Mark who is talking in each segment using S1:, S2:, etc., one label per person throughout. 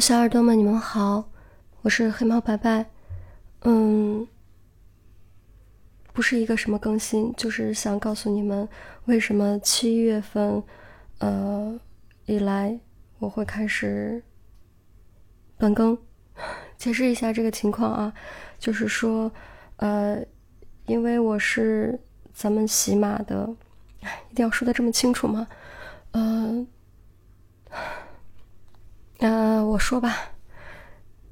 S1: 小耳朵们，你们好，我是黑猫白白。嗯，不是一个什么更新，就是想告诉你们，为什么七月份，呃，以来我会开始断更。解释一下这个情况啊，就是说，呃，因为我是咱们喜马的，一定要说的这么清楚吗？嗯。呃，我说吧，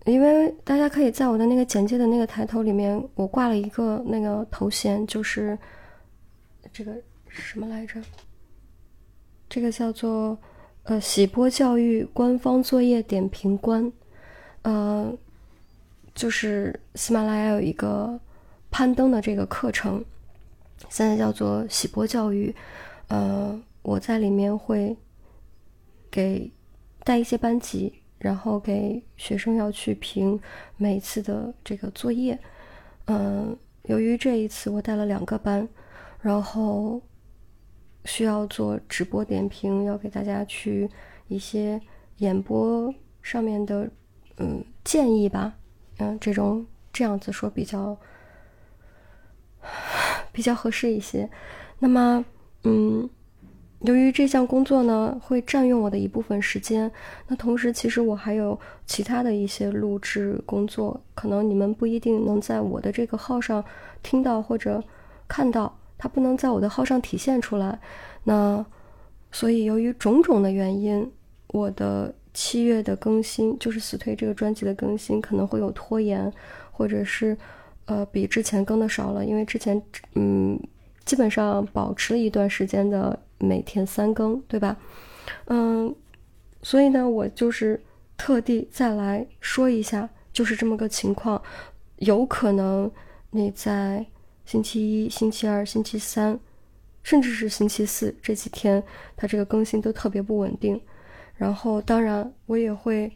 S1: 因为大家可以在我的那个简介的那个抬头里面，我挂了一个那个头衔，就是这个什么来着？这个叫做呃喜播教育官方作业点评官，呃，就是喜马拉雅有一个攀登的这个课程，现在叫做喜播教育，呃，我在里面会给。带一些班级，然后给学生要去评每次的这个作业。嗯，由于这一次我带了两个班，然后需要做直播点评，要给大家去一些演播上面的嗯建议吧。嗯，这种这样子说比较 比较合适一些。那么，嗯。由于这项工作呢会占用我的一部分时间，那同时其实我还有其他的一些录制工作，可能你们不一定能在我的这个号上听到或者看到，它不能在我的号上体现出来。那所以由于种种的原因，我的七月的更新就是死推这个专辑的更新可能会有拖延，或者是呃比之前更的少了，因为之前嗯基本上保持了一段时间的。每天三更，对吧？嗯，所以呢，我就是特地再来说一下，就是这么个情况。有可能你在星期一、星期二、星期三，甚至是星期四这几天，它这个更新都特别不稳定。然后，当然我也会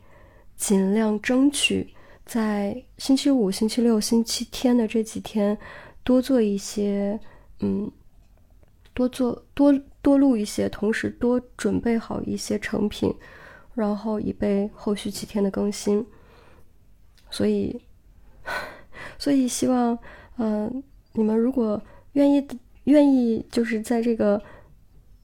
S1: 尽量争取在星期五、星期六、星期天的这几天多做一些，嗯。多做多多录一些，同时多准备好一些成品，然后以备后续几天的更新。所以，所以希望，嗯，你们如果愿意愿意，就是在这个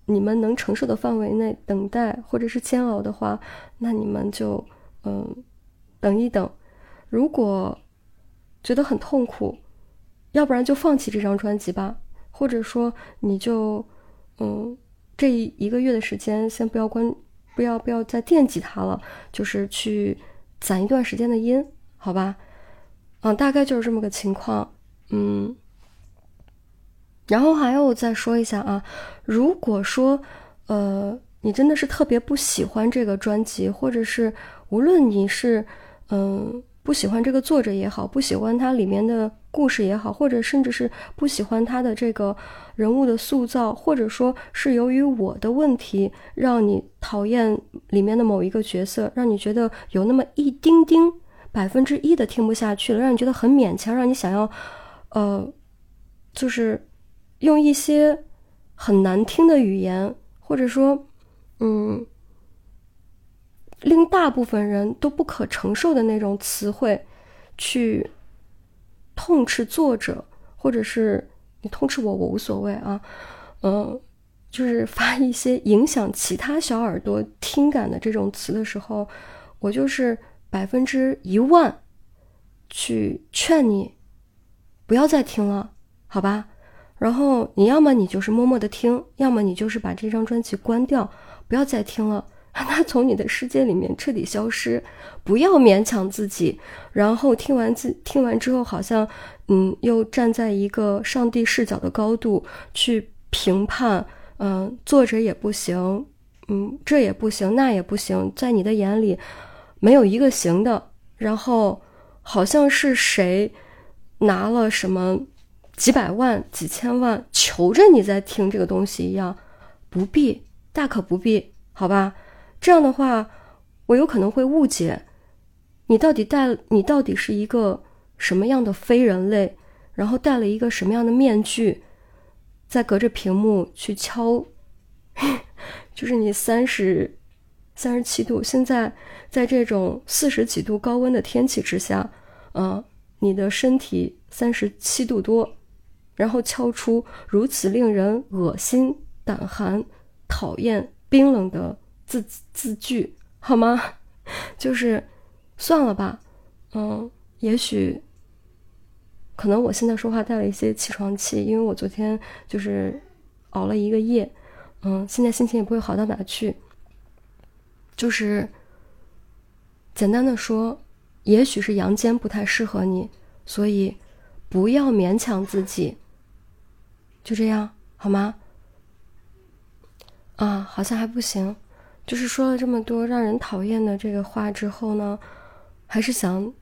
S1: 你们能承受的范围内等待或者是煎熬的话，那你们就嗯等一等。如果觉得很痛苦，要不然就放弃这张专辑吧。或者说，你就，嗯，这一个月的时间，先不要关，不要不要再惦记它了，就是去攒一段时间的音，好吧？嗯，大概就是这么个情况，嗯。然后还有再说一下啊，如果说，呃，你真的是特别不喜欢这个专辑，或者是无论你是，嗯。不喜欢这个作者也好，不喜欢它里面的故事也好，或者甚至是不喜欢他的这个人物的塑造，或者说是由于我的问题让你讨厌里面的某一个角色，让你觉得有那么一丁丁百分之一的听不下去了，让你觉得很勉强，让你想要，呃，就是用一些很难听的语言，或者说，嗯。令大部分人都不可承受的那种词汇，去痛斥作者，或者是你痛斥我，我无所谓啊，嗯，就是发一些影响其他小耳朵听感的这种词的时候，我就是百分之一万去劝你不要再听了，好吧？然后你要么你就是默默的听，要么你就是把这张专辑关掉，不要再听了。让他从你的世界里面彻底消失，不要勉强自己。然后听完自听完之后，好像嗯，又站在一个上帝视角的高度去评判，嗯，作者也不行，嗯，这也不行，那也不行，在你的眼里没有一个行的。然后好像是谁拿了什么几百万、几千万，求着你在听这个东西一样，不必，大可不必，好吧？这样的话，我有可能会误解，你到底带你到底是一个什么样的非人类，然后戴了一个什么样的面具，在隔着屏幕去敲，就是你三十三十七度。现在在这种四十几度高温的天气之下，嗯，你的身体三十七度多，然后敲出如此令人恶心、胆寒、讨厌、冰冷的字字句，好吗？就是算了吧，嗯，也许可能我现在说话带了一些起床气，因为我昨天就是熬了一个夜。嗯，现在心情也不会好到哪去。就是简单的说，也许是阳间不太适合你，所以不要勉强自己。就这样好吗？啊，好像还不行。就是说了这么多让人讨厌的这个话之后呢，还是想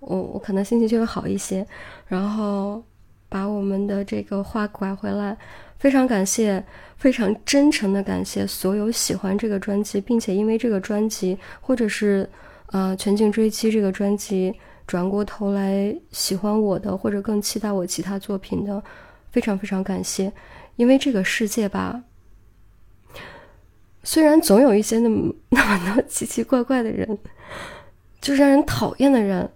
S1: 我我可能心情就会好一些，然后把我们的这个话拐回来。非常感谢，非常真诚的感谢所有喜欢这个专辑，并且因为这个专辑，或者是呃《全境追击》这个专辑，转过头来喜欢我的，或者更期待我其他作品的，非常非常感谢。因为这个世界吧，虽然总有一些那么 那么多奇奇怪怪的人，就是让人讨厌的人，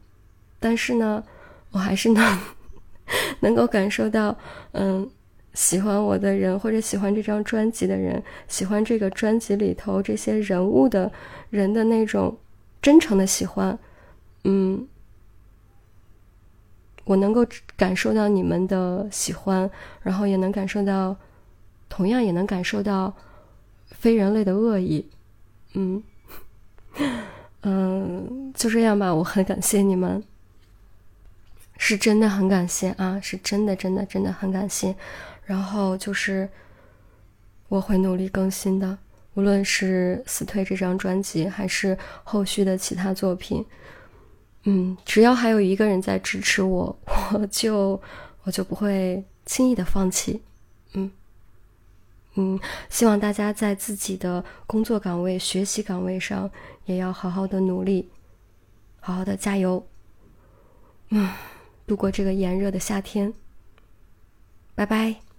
S1: 但是呢，我还是能 能够感受到，嗯。喜欢我的人，或者喜欢这张专辑的人，喜欢这个专辑里头这些人物的人的那种真诚的喜欢，嗯，我能够感受到你们的喜欢，然后也能感受到，同样也能感受到非人类的恶意，嗯，嗯，就这样吧，我很感谢你们，是真的很感谢啊，是真的，真的，真的很感谢。然后就是，我会努力更新的，无论是死退这张专辑，还是后续的其他作品，嗯，只要还有一个人在支持我，我就我就不会轻易的放弃，嗯，希望大家在自己的工作岗位、学习岗位上也要好好的努力，好好的加油，嗯，度过这个炎热的夏天，拜拜。